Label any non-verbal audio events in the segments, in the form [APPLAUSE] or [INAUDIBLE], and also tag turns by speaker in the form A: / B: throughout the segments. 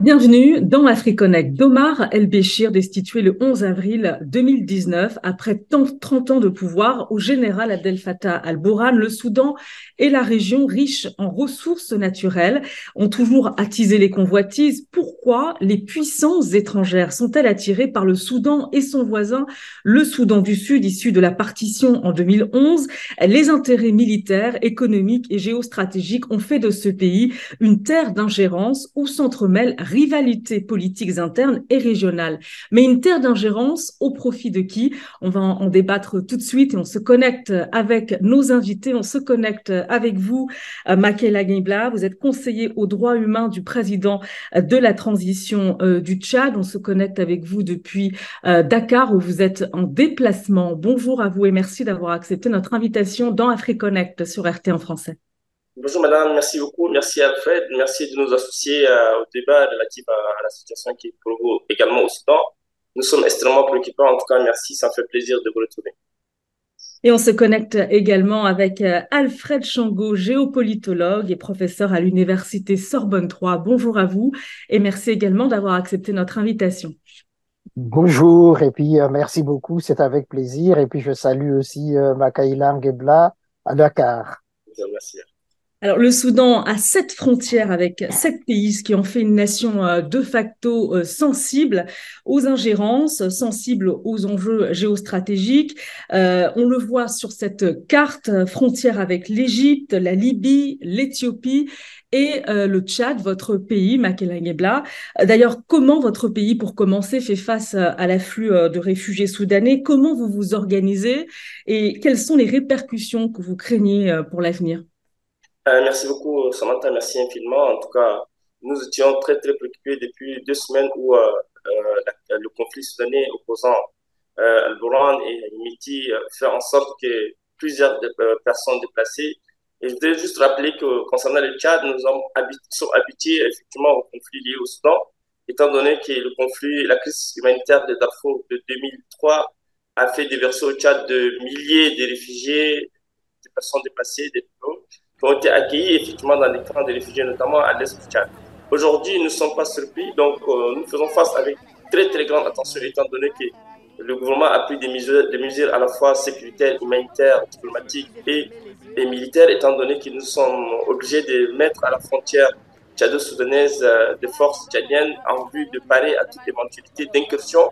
A: Bienvenue dans AfriConnect. Domar El-Béchir, destitué le 11 avril 2019 après 30 ans de pouvoir au général Abdel Fattah al-Bourhan, le Soudan et la région riche en ressources naturelles ont toujours attisé les convoitises. Pourquoi les puissances étrangères sont-elles attirées par le Soudan et son voisin, le Soudan du Sud, issu de la partition en 2011 Les intérêts militaires, économiques et géostratégiques ont fait de ce pays une terre d'ingérence où s'entremêlent rivalités politiques internes et régionales. Mais une terre d'ingérence au profit de qui? On va en débattre tout de suite et on se connecte avec nos invités. On se connecte avec vous, euh, Makela Guibla. Vous êtes conseiller aux droits humains du président euh, de la transition euh, du Tchad. On se connecte avec vous depuis Dakar où vous êtes en déplacement. Bonjour à vous et merci d'avoir accepté notre invitation dans AfriConnect sur RT en français.
B: Bonjour madame, merci beaucoup. Merci Alfred. Merci de nous associer euh, au débat relatif à, la situation qui est pour vous également au Soudan. Nous sommes extrêmement préoccupés. En tout cas, merci. Ça me fait plaisir de vous retrouver.
A: Et on se connecte également avec euh, Alfred Chango, géopolitologue et professeur à l'université Sorbonne 3. Bonjour à vous et merci également d'avoir accepté notre invitation.
C: Bonjour et puis euh, merci beaucoup, c'est avec plaisir. Et puis je salue aussi euh, Makaïla à Dakar.
B: Merci.
A: Alors, le Soudan a sept frontières avec sept pays, ce qui en fait une nation euh, de facto euh, sensible aux ingérences, sensible aux enjeux géostratégiques. Euh, on le voit sur cette carte, frontière avec l'Égypte, la Libye, l'Éthiopie et le Tchad, votre pays, Makelangebla. D'ailleurs, comment votre pays, pour commencer, fait face à l'afflux de réfugiés soudanais? Comment vous vous organisez? Et quelles sont les répercussions que vous craignez pour l'avenir?
B: Euh, merci beaucoup, Samantha. Merci infiniment. En tout cas, nous étions très, très préoccupés depuis deux semaines où euh, euh, le conflit soudanais opposant Al-Bourhan et Miti fait en sorte que plusieurs personnes déplacées. Et je voudrais juste rappeler que concernant le Tchad, nous sommes habitués effectivement au conflit lié au Soudan, étant donné que le conflit, la crise humanitaire de Darfour de 2003 a fait déverser au Tchad de milliers de réfugiés, des personnes déplacées, des qui ont été accueillis effectivement dans les camps de réfugiés, notamment à l'est du Tchad. Aujourd'hui, nous ne sommes pas surpris, donc euh, nous faisons face avec très très grande attention, étant donné que le gouvernement a pris des mesures, des mesures à la fois sécuritaires, humanitaires, diplomatiques et, militaires, étant donné que nous sommes obligés de mettre à la frontière tchado-soudanaise euh, des forces tchadiennes en vue de parer à toute éventualité d'incursion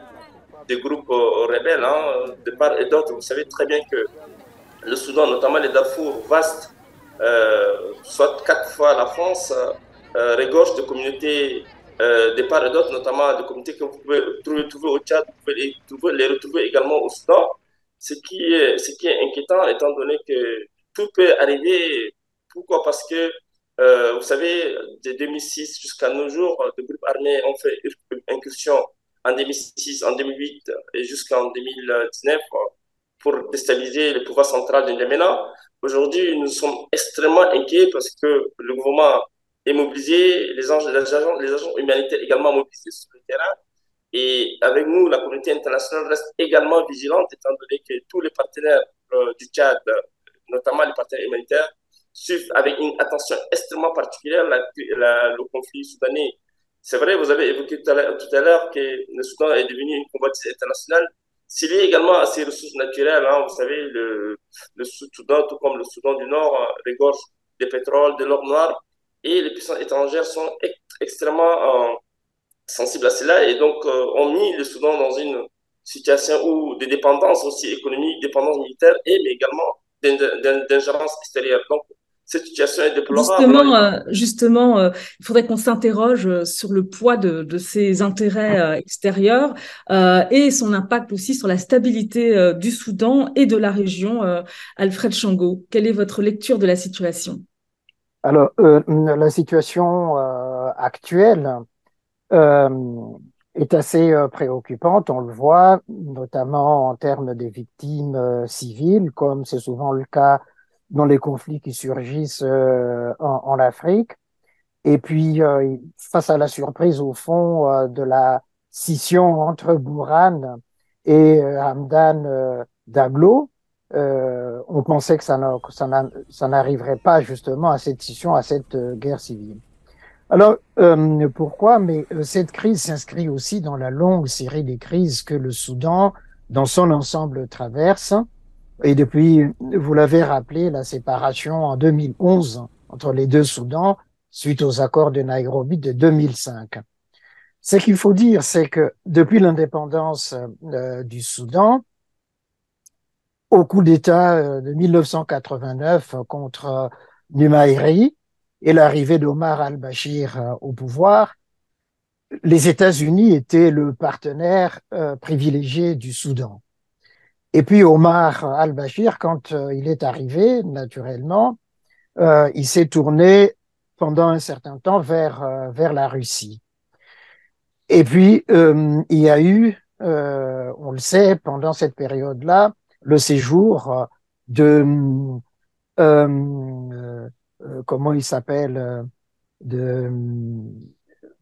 B: des groupes euh, rebelles hein, de part et d'autre. Vous savez très bien que le Soudan, notamment les Darfour vastes, euh, soit quatre fois la France euh, regorge de communautés euh, de part et d'autre, notamment de communautés que vous pouvez trouver, au Tchad, vous pouvez les, retrouver également au Soudan. Ce qui, est, inquiétant, étant donné que tout peut arriver. Pourquoi? Parce que, vous savez, de 2006 jusqu'à nos jours, des groupes armés ont fait incursion en 2006, en 2008 et jusqu'en 2019 pour déstabiliser le pouvoir central de N'Djamena. Aujourd'hui, nous sommes extrêmement inquiets parce que le gouvernement est mobilisé, les agents, les agents, humanitaires également mobilisés sur le terrain. Et avec nous, la communauté internationale reste également vigilante, étant donné que tous les partenaires euh, du Tchad, notamment les partenaires humanitaires, suivent avec une attention extrêmement particulière le conflit soudanais. C'est vrai, vous avez évoqué tout à l'heure que le Soudan est devenu une combattante internationale, y a également à ces ressources naturelles, hein, vous savez, le, le Soudan, tout comme le Soudan du Nord, euh, regorge de pétrole, de l'or noir, et les puissances étrangères sont extrêmement euh, sensibles à cela, et donc euh, ont mis le Soudan dans une situation où de dépendance aussi économique, dépendance militaire, et mais également d'ingérence extérieure. Cette situation est déplorable.
A: Justement, euh, justement euh, il faudrait qu'on s'interroge euh, sur le poids de, de ces intérêts extérieurs et son impact aussi sur la stabilité du Soudan et de la région. Alfred Chango, quelle est votre lecture de la situation?
C: Alors, la situation actuelle est assez préoccupante, on le voit, notamment en termes des victimes civiles, comme c'est souvent le cas dans les conflits qui surgissent euh, en, en, Afrique. Et puis, euh, face à la surprise, au fond, euh, de la scission entre Bourhan et Hamdan Daglo, on pensait que ça n'arriverait pas justement à cette scission, à cette guerre civile. Alors, euh, pourquoi? Mais euh, cette crise s'inscrit aussi dans la longue série des crises que le Soudan, dans son ensemble, traverse. Et depuis, vous l'avez rappelé, la séparation en 2011 entre les deux Soudans, suite aux accords de Nairobi de 2005. Ce qu'il faut dire, c'est que depuis l'indépendance euh, du Soudan, au coup d'État euh, de 1989 contre euh, Numairi et l'arrivée d'Omar al-Bashir au pouvoir, les États-Unis étaient le partenaire privilégié du Soudan. Et puis Omar al-Bashir, quand il est arrivé, naturellement, il s'est tourné pendant un certain temps vers, vers la Russie. Et puis, il y a eu, on le sait, pendant cette période-là, le séjour de euh, euh, comment il s'appelle euh, de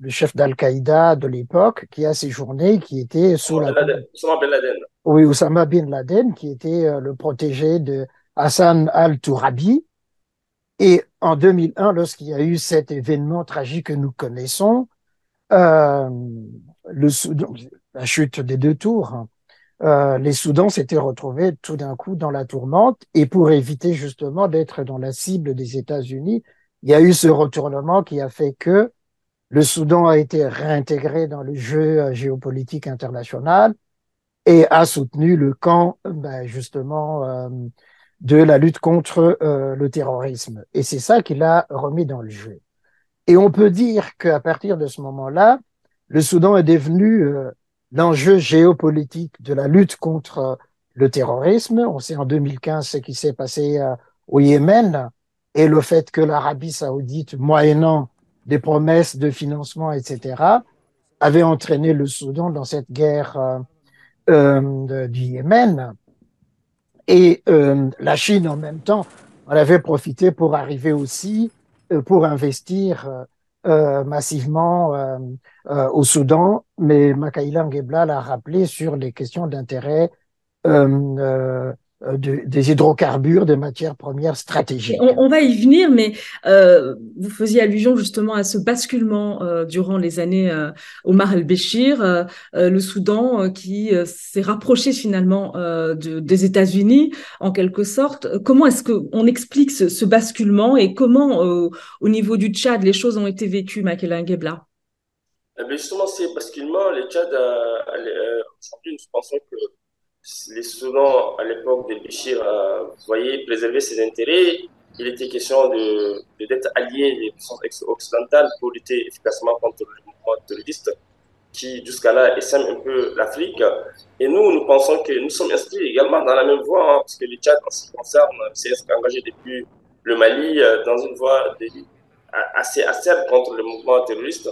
C: le chef d'Al-Qaïda de l'époque qui a séjourné, qui était sous
B: la... Osama Bin Laden.
C: Oui, Osama Bin Laden, qui était le protégé de Hassan al-Tourabi. Et en 2001, lorsqu'il y a eu cet événement tragique que nous connaissons, euh, le, la chute des deux tours, euh, les Soudans s'étaient retrouvés tout d'un coup dans la tourmente et pour éviter justement d'être dans la cible des États-Unis, il y a eu ce retournement qui a fait que le Soudan a été réintégré dans le jeu euh, géopolitique international et a soutenu le camp ben, justement euh, de la lutte contre le terrorisme. Et c'est ça qui l'a remis dans le jeu. Et on peut dire qu'à partir de ce moment-là, le Soudan est devenu l'enjeu géopolitique de la lutte contre euh, le terrorisme. On sait en 2015 ce qui s'est passé euh, au Yémen et le fait que l'Arabie saoudite, moyennant des promesses de financement, etc., avait entraîné le Soudan dans cette guerre euh, euh du Yémen. Et euh, la Chine, en même temps, en avait profité pour arriver aussi, pour investir euh, massivement euh, euh, au Soudan, mais Makaïla Ngebla l'a rappelé sur les questions d'intérêt des hydrocarbures, des matières premières stratégiques.
A: On, va y venir, mais euh, vous faisiez allusion justement à ce basculement euh, durant les années euh, Omar el-Béchir, le Soudan qui s'est rapproché finalement de, des États-Unis en quelque sorte. Comment est-ce qu'on explique ce, ce, basculement et comment au niveau du Tchad les choses ont été vécues, Makela Ngebla
B: eh Justement, ces basculements, le Tchad, aujourd'hui, nous pensons que les Soudans, à l'époque de Béchir, euh, voyaient préserver ses intérêts. Il était question de, d'être allié des puissances occidentales pour lutter efficacement contre le mouvement terroriste qui, jusqu'à là, essaime un peu l'Afrique. Et nous, nous pensons que nous sommes inscrits également dans la même voie, hein, parce que le Tchad, en ce qui concerne, s'est engagé depuis le Mali euh, dans une voie de, assez acerbe contre le mouvement terroriste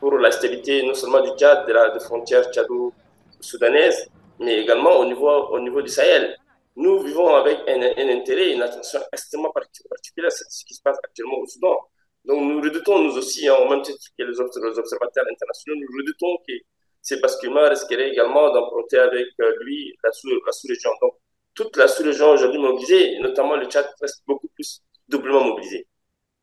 B: pour la stabilité non seulement du Tchad, de la de frontière tchado-soudanaise, mais également au niveau, au niveau du Sahel. Nous vivons avec un, un intérêt, une attention extrêmement particulière à ce qui se passe actuellement au Soudan. Donc nous redoutons, nous aussi, en hein, même titre que les, observateurs internationaux, nous redoutons que ces basculements risqueraient également d'emprunter avec euh, lui la sous-région. Donc toute la sous-région aujourd'hui mobilisée, notamment le Tchad, reste beaucoup plus doublement mobilisé.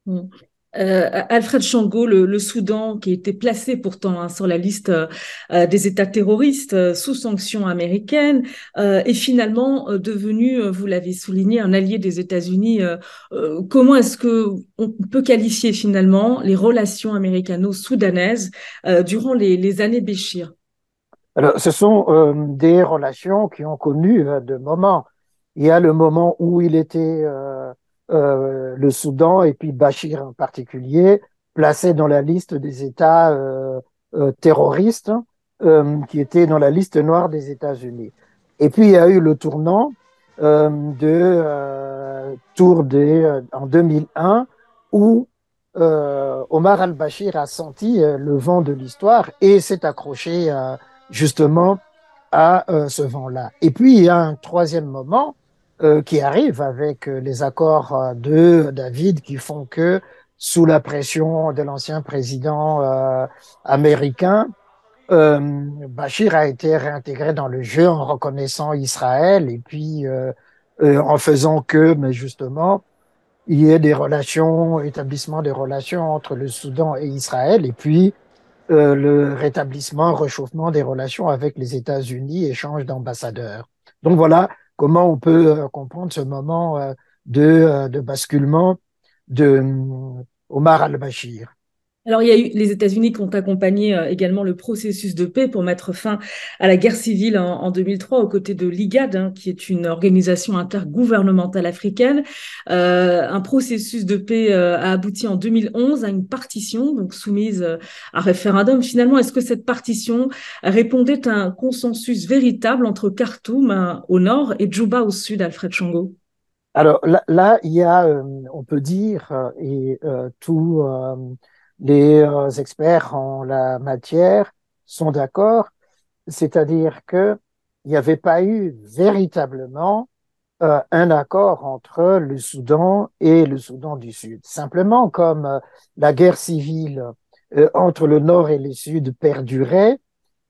A: Mm. Euh, Alfred Chango, le, Soudan, qui était placé pourtant hein, sur la liste euh, des États terroristes euh, sous sanctions américaines, est finalement devenu, vous l'avez souligné, un allié des États-Unis. comment est-ce que on peut qualifier finalement les relations américano-soudanaises durant les, les, années Béchir?
C: Alors, ce sont des relations qui ont connu de moments. Il y a le moment où il était euh, le Soudan et puis Bachir en particulier, placés dans la liste des États euh, euh, terroristes qui étaient dans la liste noire des États-Unis. Et puis il y a eu le tournant de tour des en 2001 où Omar al-Bashir a senti le vent de l'histoire et s'est accroché justement à ce vent-là. Et puis il y a un troisième moment euh, qui arrive avec euh, les accords euh, de David qui font que, sous la pression de l'ancien président américain, Bachir a été réintégré dans le jeu en reconnaissant Israël et puis en faisant que, mais justement, il y ait des relations, établissement des relations entre le Soudan et Israël, et puis euh, le rétablissement, réchauffement des relations avec les États-Unis, échange d'ambassadeurs. Donc voilà comment on peut euh, comprendre ce moment euh, de, de basculement de Omar al-Bashir.
A: Alors, il y a eu les États-Unis qui ont accompagné euh, également le processus de paix pour mettre fin à la guerre civile en, 2003 aux côtés de l'IGAD, hein, qui est une organisation intergouvernementale africaine. Euh, un processus de paix euh, a abouti en 2011 à une partition, donc soumise à référendum. Finalement, est-ce que cette partition répondait à un consensus véritable entre Khartoum au nord et Djouba au sud, Alfred Chango?
C: Alors là, il y a, on peut dire, et tout les euh, experts en la matière sont d'accord, c'est-à-dire que il n'y avait pas eu véritablement euh, un accord entre le Soudan et le Soudan du Sud. Simplement, comme euh, la guerre civile entre le Nord et le Sud perdurait,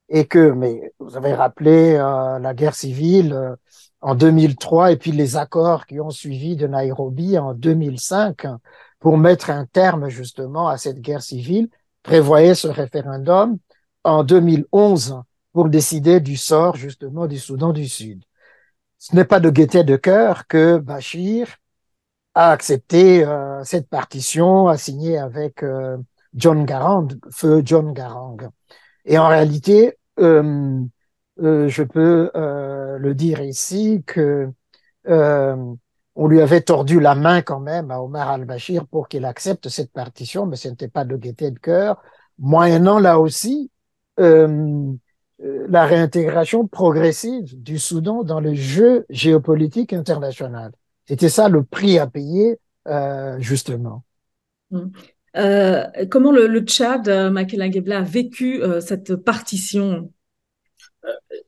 C: et que, mais vous avez rappelé la guerre civile en 2003 et puis les accords qui ont suivi de Nairobi en 2005 pour mettre un terme justement à cette guerre civile, prévoyait ce référendum en 2011 pour décider du sort justement du Soudan du Sud. Ce n'est pas de gaieté de cœur que Bachir a accepté euh, cette partition, a signé avec euh, John Garang, feu John Garang. Et en réalité, euh, je peux le dire ici que on lui avait tordu la main quand même à Omar al-Bashir pour qu'il accepte cette partition, mais ce n'était pas de gaieté de cœur, moyennant là aussi euh, euh, la réintégration progressive du Soudan dans le jeu géopolitique international. C'était ça le prix à payer, euh, justement.
A: Hum. comment le, le Tchad, Makela a vécu cette partition?
B: euh,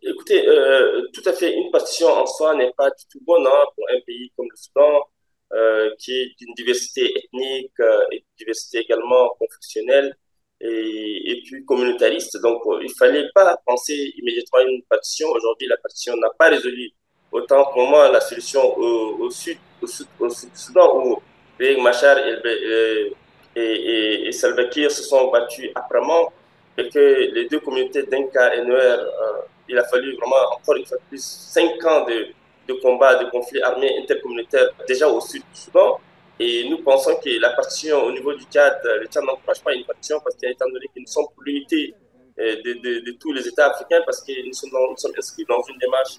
B: écoutez, euh, tout à fait, une partition en soi n'est pas du tout bonne hein, pour un pays comme le Soudan, euh, qui est d'une diversité ethnique et d'une diversité également confessionnelle et, et puis communautariste. Donc, il fallait pas penser immédiatement à une partition. Aujourd'hui, la partition n'a pas résolu autant pour moi la solution au, sud, au sud, au sud Soudan où Riek Machar et, et, et, et Salva Kiir se sont battus âprement et que les deux communautés d'Inca et Nuer, euh, il a fallu vraiment encore une fois plus cinq ans de, de combats, de conflits armés intercommunautaires déjà au sud du Soudan. Et nous pensons que la partition au niveau du Tchad, le Tchad n'encourage pas une partition parce qu'étant donné que nous sommes pour l'unité euh, de, de, tous les États africains, parce que nous sommes, inscrits dans une démarche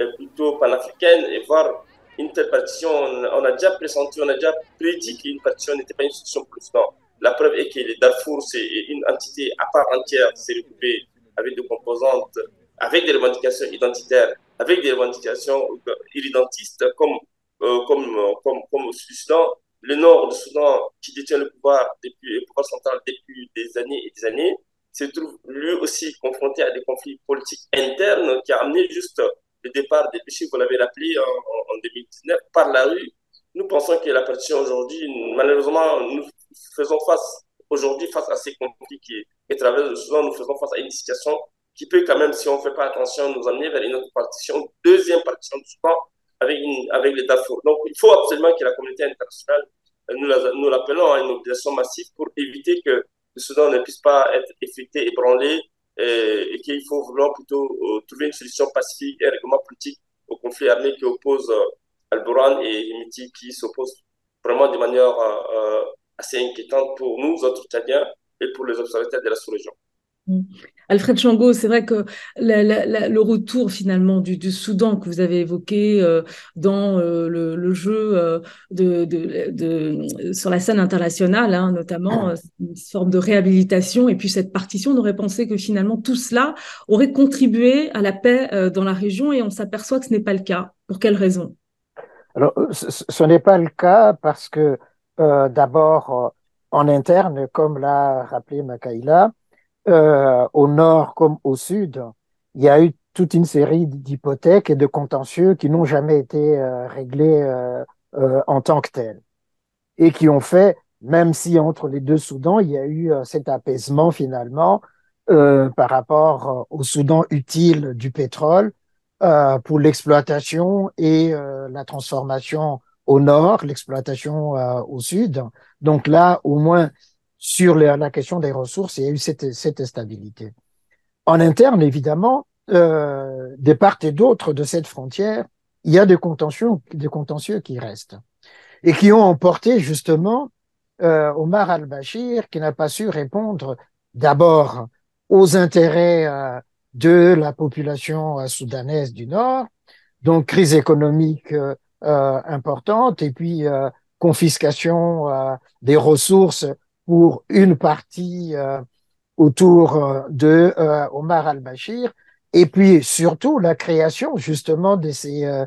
B: euh, plutôt panafricaine et voir une telle partition, on a déjà pressenti, on a déjà prédit qu'une partition n'était pas une solution pour le Soudan. La preuve est que le Darfour, c'est une entité à part entière, c'est regroupé avec des composantes, avec des revendications identitaires, avec des revendications irrédentistes, comme, euh, comme, comme, comme au Soudan. Le nord du Soudan, qui détient le pouvoir depuis central depuis des années et des années, se trouve lui aussi confronté à des conflits politiques internes qui a amené juste le départ des péchés, vous l'avez rappelé en, en 2019, par la rue. Nous pensons que la partition aujourd'hui, malheureusement, nous faisons face aujourd'hui face à ces qui traversent le Soudan, nous faisons face à une situation qui peut quand même, si on ne fait pas attention, nous amener vers une autre partition, deuxième partition du Soudan avec, avec les Darfour. Donc, il faut absolument que la communauté internationale, nous, nous l'appelons à une mobilisation massive pour éviter que le Soudan ne puisse pas être effecté, ébranlé, et, et qu'il faut vouloir plutôt euh, trouver une solution pacifique et règlement politique au conflit armé qui oppose euh, Al-Buran et Himiti, qui s'opposent vraiment de manière euh, assez inquiétante pour nous, autres Tchadiens, et pour les observateurs de la sous-région.
A: Mm. Alfred Chango, c'est vrai que le retour finalement du, Soudan que vous avez évoqué euh, dans euh, le, jeu euh, de, de, sur la scène internationale, hein, notamment une forme de réhabilitation, et puis cette partition, on aurait pensé que finalement tout cela aurait contribué à la paix dans la région, et on s'aperçoit que ce n'est pas le cas. Pour quelles raisons
C: Alors, ce n'est pas le cas parce que euh, d'abord euh, en interne, comme l'a rappelé Makaïla, euh, au nord comme au sud, il y a eu toute une série d'hypothèques et de contentieux qui n'ont jamais été réglés en tant que tels. Et qui ont fait, même si entre les deux Soudans, il y a eu cet apaisement finalement par rapport au Soudan utile du pétrole pour l'exploitation et la transformation au nord, l'exploitation au sud. Donc là, au moins, sur la question des ressources, il y a eu cette, cette stabilité. En interne, évidemment, euh, des parts et d'autres de cette frontière, il y a des contentieux, des contentieux qui restent et qui ont emporté justement euh, Omar al-Bashir, qui n'a pas su répondre d'abord aux intérêts euh, de la population euh, soudanaise du Nord, donc crise économique euh, importante. Et puis confiscation des ressources pour une partie autour de Omar al-Bashir, et puis surtout la création justement de ces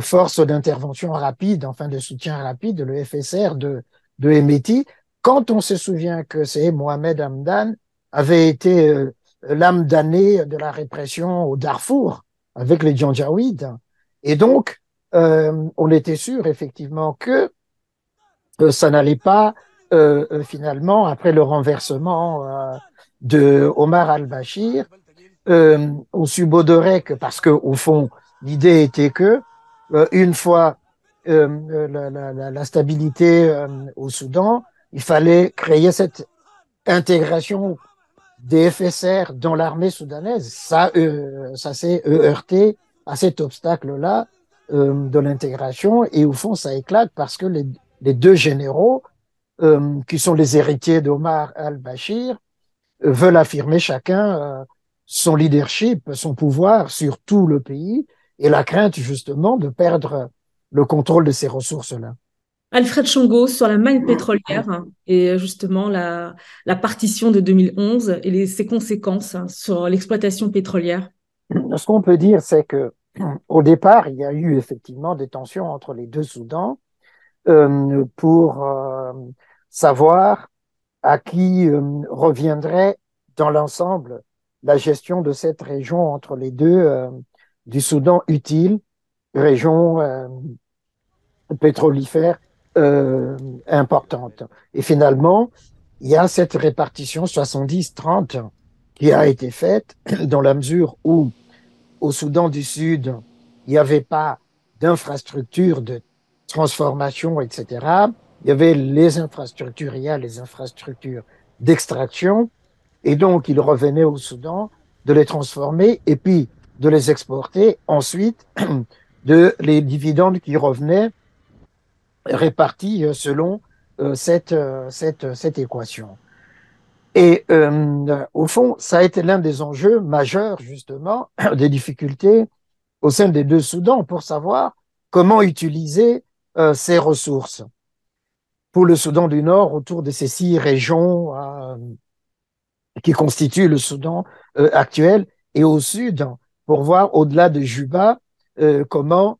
C: forces d'intervention rapide, enfin de soutien rapide, le FSR de, de Emeti, quand on se souvient que c'est Mohamed Hamdan avait été euh, l'âme damnée de la répression au Darfour avec les Janjaouides. Et donc, euh, on était sûr effectivement que euh, ça n'allait pas euh, finalement, après le renversement de Omar al-Bashir, on subodorait que parce que au fond, l'idée était que une fois la, la, stabilité au Soudan, il fallait créer cette intégration des FSR dans l'armée soudanaise, ça, ça s'est heurté à cet obstacle-là de l'intégration et au fond ça éclate parce que les, les deux généraux euh, qui sont les héritiers d'Omar al-Bashir veulent affirmer chacun son leadership, son pouvoir sur tout le pays et la crainte justement de perdre le contrôle de ces ressources-là.
A: Alfred Chongo sur la manne pétrolière hein, et justement la, la, partition de 2011 et les, ses conséquences hein, sur l'exploitation pétrolière.
C: Ce qu'on peut dire, c'est que [CLEARS THROAT] au départ, il y a eu effectivement des tensions entre les deux Soudans euh, pour euh, savoir à qui euh, reviendrait dans l'ensemble la gestion de cette région entre les deux du Soudan utile, région pétrolifère importante. Et finalement, il y a cette répartition 70-30 qui a été faite dans la mesure où au Soudan du Sud, il n'y avait pas d'infrastructures de transformation, etc. Il y avait les infrastructures, il y a les infrastructures d'extraction. Et donc, il revenait au Soudan de les transformer et puis de les exporter ensuite [CLEARS THROAT] de les dividendes qui revenaient répartis euh, selon euh, euh, cette, cette équation. Et euh, au fond, ça a été l'un des enjeux majeurs, justement, [CLEARS THROAT] des difficultés au sein des deux Soudans pour savoir comment utiliser euh, ces ressources. Pour le Soudan du Nord, autour de ces six régions euh, qui constituent le Soudan actuel, et au Sud, pour voir au-delà de Juba, comment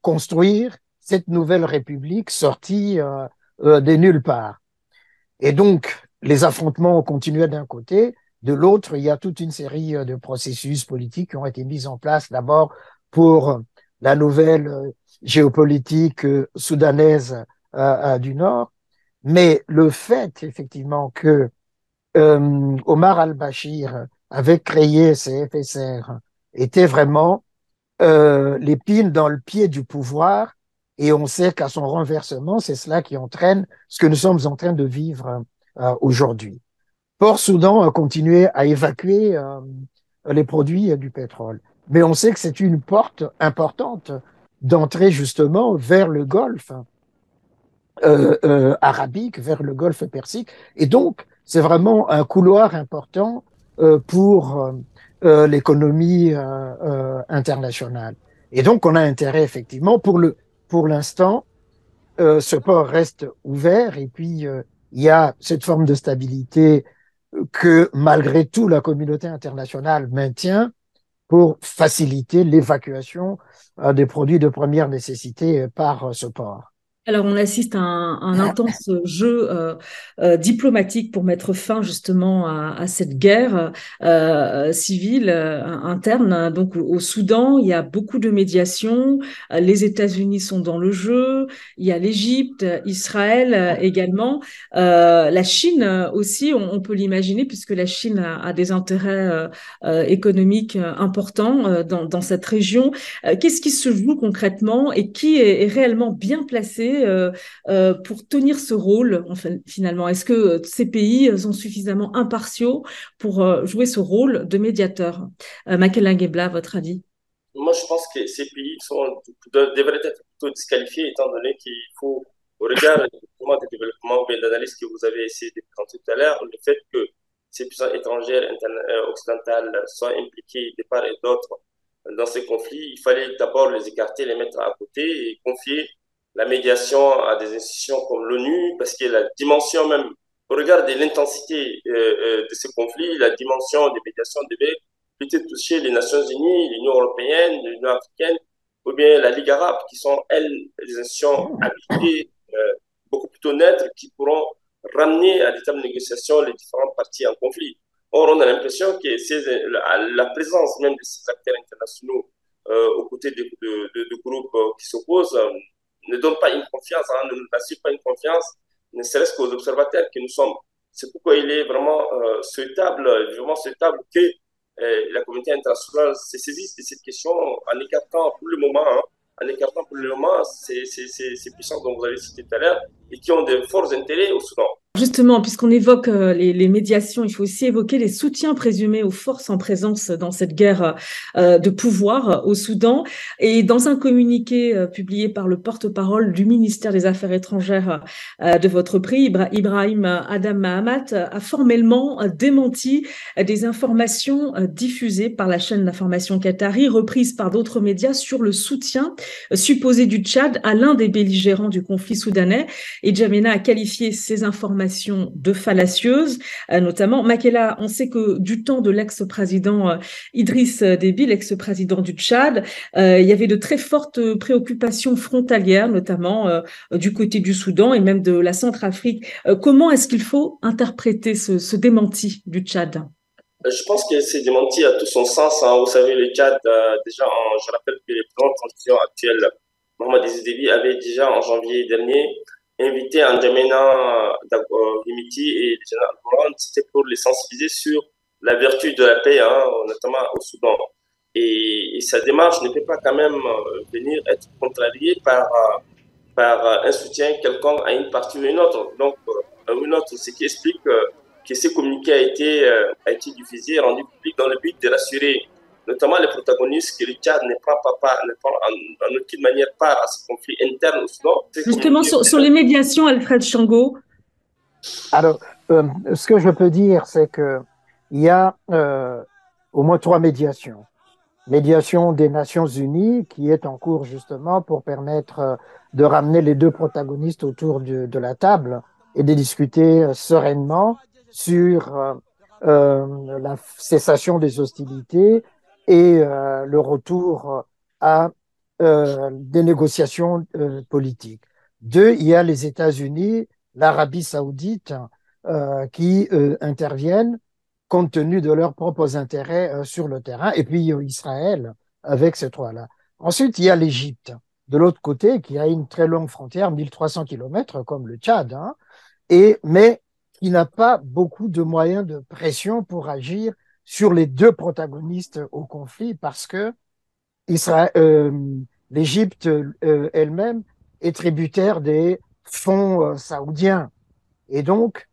C: construire cette nouvelle république sortie euh, euh, des nulle part. Et donc, les affrontements ont continué d'un côté. De l'autre, il y a toute une série euh, de processus politiques qui ont été mis en place d'abord pour la nouvelle géopolitique soudanaise du Nord. Mais le fait, effectivement, que Omar al-Bashir avait créé ces FSR était vraiment l'épine dans le pied du pouvoir et on sait qu'à son renversement, c'est cela qui entraîne ce que nous sommes en train de vivre euh, aujourd'hui. Port-Soudan a continué à évacuer euh, les produits du pétrole. Mais on sait que c'est une porte importante d'entrée justement vers le Golfe euh, euh arabique, vers le Golfe persique. Et donc, c'est vraiment un couloir important pour l'économie internationale. Et donc, on a intérêt effectivement pour le pour l'instant, euh, ce port reste ouvert et puis euh, il y a cette forme de stabilité que malgré tout la communauté internationale maintient pour faciliter l'évacuation euh, des produits de première nécessité par ce port.
A: Alors, on assiste à un, intense jeu euh, euh, diplomatique pour mettre fin justement à, cette guerre euh, civile interne. Donc, au Soudan, il y a beaucoup de médiation. Les États-Unis sont dans le jeu. Il y a l'Égypte, Israël également. la Chine aussi, on, peut l'imaginer, puisque la Chine a, des intérêts économiques importants dans, cette région. Qu'est-ce qui se joue concrètement et qui est réellement bien placé euh, euh, pour tenir ce rôle finalement? Est-ce que euh, ces pays sont suffisamment impartiaux pour jouer ce rôle de médiateur? Makela Gebla, votre avis?
B: Moi, je pense que ces pays sont, devraient être plutôt disqualifiés étant donné qu'il faut, au regard des développements ou d'analyse que vous avez essayé de présenter tout à l'heure, le fait que ces puissances étrangères occidentales soient impliquées de part et d'autre dans ces conflits, il fallait d'abord les écarter, les mettre à côté et confier la médiation à des institutions comme l'ONU, parce que la dimension même, au regard de l'intensité euh, euh, de ces conflits, la dimension des médiations devait peut-être toucher les Nations Unies, l'Union européenne, l'Union africaine, ou bien la Ligue arabe, qui sont, elles, des institutions euh, beaucoup plus neutres, qui pourront ramener à l'état de négociation les différentes parties en conflit. Or, on a l'impression que la, présence même de ces acteurs internationaux aux côtés de groupes qui s'opposent ne donne pas une confiance, hein, ne nous assure pas une confiance, ne serait-ce qu'aux observateurs que nous sommes. C'est pourquoi il est vraiment euh, souhaitable, vraiment souhaitable que euh, la communauté internationale se saisisse de cette question en écartant pour le moment, hein, en écartant pour le moment ces, ces, ces puissances dont vous avez cité tout à l'heure et qui ont de forts intérêts au Soudan.
A: Justement, puisqu'on évoque euh, les, médiations, il faut aussi évoquer les soutiens présumés aux forces en présence dans cette guerre euh, de pouvoir au Soudan. Et dans un communiqué euh, publié par le porte-parole du ministère des Affaires étrangères de votre pays, Ibrahim Adam Mahamat, a formellement démenti des informations diffusées par la chaîne d'information Qatari, reprises par d'autres médias sur le soutien supposé du Tchad à l'un des belligérants du conflit soudanais. Et Jamena a qualifié ces informations de fallacieuses, euh, notamment. Makela, on sait que du temps de l'ex-président euh, Idriss Déby, l'ex-président du Tchad, euh, il y avait de très fortes préoccupations frontalières, notamment du côté du Soudan et même de la Centrafrique. comment est-ce qu'il faut interpréter ce, démenti du Tchad?
B: Je pense que c'est démenti à tout son sens. Hein. Vous savez, le Tchad, déjà, je rappelle que les de transition actuels, Mohamed Déby, avait déjà en janvier dernier invité N'Djamena Himiti et le général Brown, c'était pour les sensibiliser sur la vertu de la paix, hein, notamment au Soudan. Et, sa démarche ne peut pas quand même euh, venir être contrariée par, euh, par un soutien quelconque à une partie ou une autre. Donc, euh, une autre, ce qui explique que ce communiqué a été, a été diffusé, rendu public dans le but de rassurer notamment les protagonistes, que le Tchad ne prend pas part, ne prend en, aucune manière part à ce conflit interne Soudan.
A: Justement, sur, les médiations, Alfred Chango.
C: Alors, euh, ce que je peux dire, c'est qu'il y a euh, au moins trois médiations. Médiation des Nations Unies, qui est en cours justement pour permettre euh, de ramener les deux protagonistes autour de, de la table et de discuter sereinement sur euh, la cessation des hostilités et euh, le retour à euh, des négociations euh, politiques. Deux, il y a les États-Unis, l'Arabie saoudite qui interviennent compte tenu de leurs propres intérêts sur le terrain, et puis Israël avec ces trois-là. Ensuite, il y a l'Égypte, de l'autre côté, qui a une très longue frontière, 1300 kilomètres, comme le Tchad, hein, et, mais qui n'a pas beaucoup de moyens de pression pour agir sur les deux protagonistes au conflit parce que euh, l'Égypte euh, elle-même est tributaire des fonds euh, saoudiens. Et donc,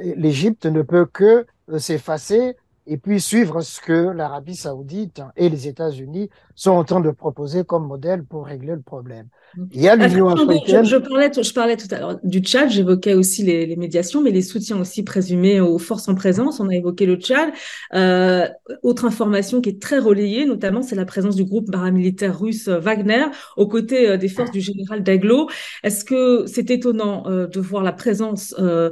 C: l'Égypte ne peut que s'effacer et puis suivre ce que l'Arabie saoudite et les États-Unis sont en train de proposer comme modèle pour régler le problème.
A: Il y a l'Union africaine. Je, parlais, je parlais tout à l'heure du Tchad, j'évoquais aussi les, les, médiations, mais les soutiens aussi présumés aux forces en présence. On a évoqué le Tchad. Euh, autre information qui est très relayée, notamment, c'est la présence du groupe paramilitaire russe Wagner aux côtés euh, des forces du général Daglo. Est-ce que c'est étonnant euh, de voir la présence euh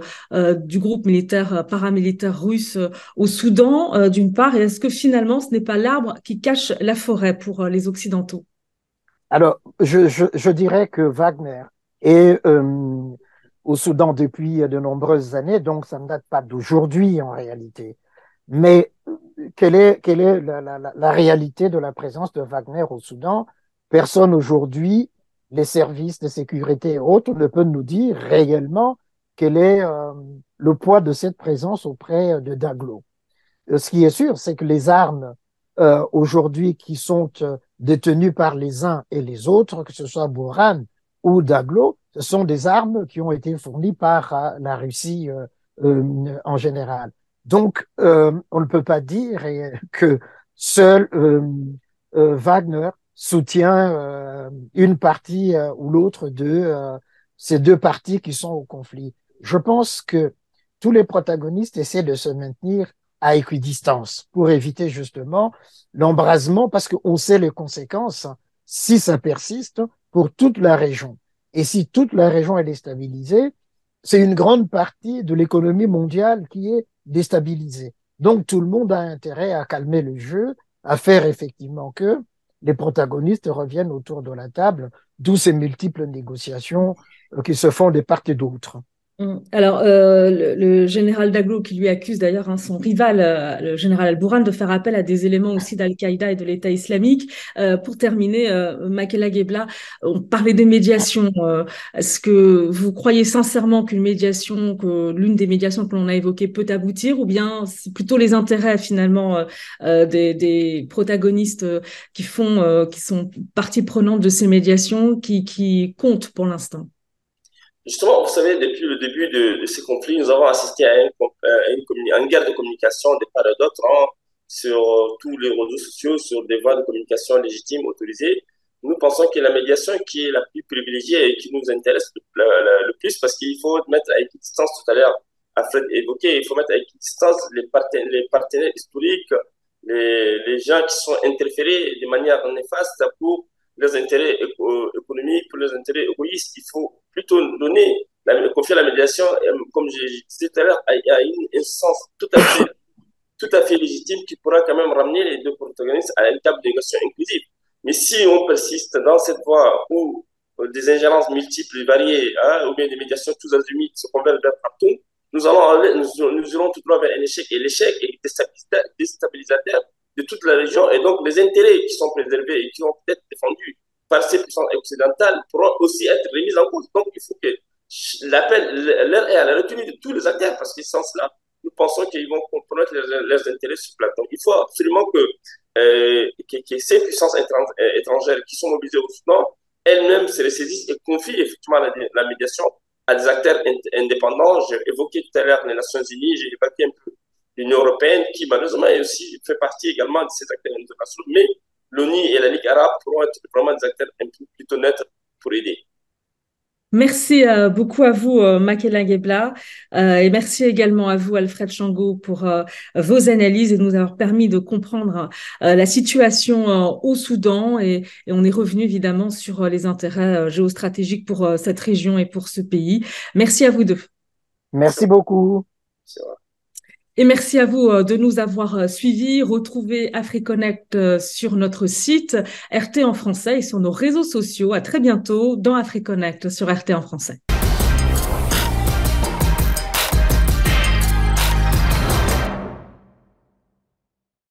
A: du groupe militaire paramilitaire russe au Soudan, d'une part, et est-ce que finalement ce n'est pas l'arbre qui cache la forêt pour les Occidentaux
C: Alors, je, dirais que Wagner est euh, au Soudan depuis de nombreuses années, donc ça ne date pas d'aujourd'hui en réalité. Mais quelle est, la, réalité de la présence de Wagner au Soudan? Personne aujourd'hui, les services de sécurité et autres, ne peut nous dire réellement quel est euh, le poids de cette présence auprès de Daglo. Euh, ce qui est sûr, c'est que les armes euh, aujourd'hui qui sont euh, détenues par les uns et les autres, que ce soit Bourhan ou Daglo, ce sont des armes qui ont été fournies par euh, la Russie en général. Donc, on ne peut pas dire que seul Wagner soutient une partie ou l'autre de ces deux parties qui sont au conflit. Je pense que tous les protagonistes essaient de se maintenir à équidistance pour éviter justement l'embrasement parce qu'on sait les conséquences si ça persiste pour toute la région. Et si toute la région est déstabilisée, c'est une grande partie de l'économie mondiale qui est déstabilisée. Donc tout le monde a intérêt à calmer le jeu, à faire effectivement que les protagonistes reviennent autour de la table, d'où ces multiples négociations euh, qui se font des part et d'autre.
A: Mm. Alors, euh, le, général Daglo, qui lui accuse d'ailleurs hein, son rival, euh, le général Al-Bourhan, de faire appel à des éléments aussi d'Al-Qaïda et de l'État islamique. Euh, pour terminer, Makela Gebla, on parlait des médiations. Est-ce que vous croyez sincèrement qu'une médiation, que l'une des médiations que l'on a évoquées peut aboutir, ou bien c'est plutôt les intérêts finalement des, protagonistes qui font, qui sont partie prenante de ces médiations, qui comptent pour l'instant?
B: Justement, vous savez, depuis le début de, de ces conflits, nous avons assisté à une, une, une guerre de communication des part et d'autre hein, sur tous les réseaux sociaux, sur des voies de communication légitimes, autorisées. Nous pensons que la médiation qui est la plus privilégiée et qui nous intéresse le, plus, parce qu'il faut mettre à équidistance, tout à l'heure, Alfred évoqué, il faut mettre à équidistance les les partenaires historiques, les, les gens qui sont interférés de manière néfaste pour leurs intérêts économiques, pour leurs intérêts égoïstes. Il faut plutôt donner, la, confier la médiation, comme je disais tout à l'heure, à, une instance tout à fait, [COUGHS] tout à fait légitime qui pourra quand même ramener les deux protagonistes à une table de négociation inclusive. Mais si on persiste dans cette voie où des ingérences multiples et variées, hein, ou bien des médiations tous azimuts se convergent vers partout, nous allons nous, nous irons tout droit vers un échec. Et l'échec est déstabilisateur de toute la région. Et donc, les intérêts qui sont préservés et qui ont peut-être défendus par ces puissances occidentales pourront aussi être remis en cause. Donc, il faut que l'appel, l'air est à la retenue de tous les acteurs, parce qu'ils sont cela. Nous pensons qu'ils vont compromettre leurs, intérêts sur place. Donc, il faut absolument que, euh, que, que ces puissances étrangères qui sont mobilisées au Soudan, elles-mêmes se ressaisissent et confient effectivement la médiation à des acteurs indépendants. J'ai évoqué tout à l'heure les Nations Unies, j'ai évoqué un peu l'Union européenne, qui malheureusement est aussi, fait partie également de ces acteurs internationaux, mais l'ONU et la Ligue arabe pourront être vraiment des acteurs plutôt nets pour aider.
A: Merci euh, beaucoup à vous, euh, Makela Gebla, euh, et merci également à vous, Alfred Chango, pour vos analyses et de nous avoir permis de comprendre la situation au Soudan. Et, et, on est revenu évidemment sur les intérêts géostratégiques pour cette région et pour ce pays. Merci à vous deux.
C: Merci beaucoup.
A: Et merci à vous euh, de nous avoir euh, suivis. Retrouvez AfriConnect euh, sur notre site RT en français et sur nos réseaux sociaux. À très bientôt dans AfriConnect sur RT en français.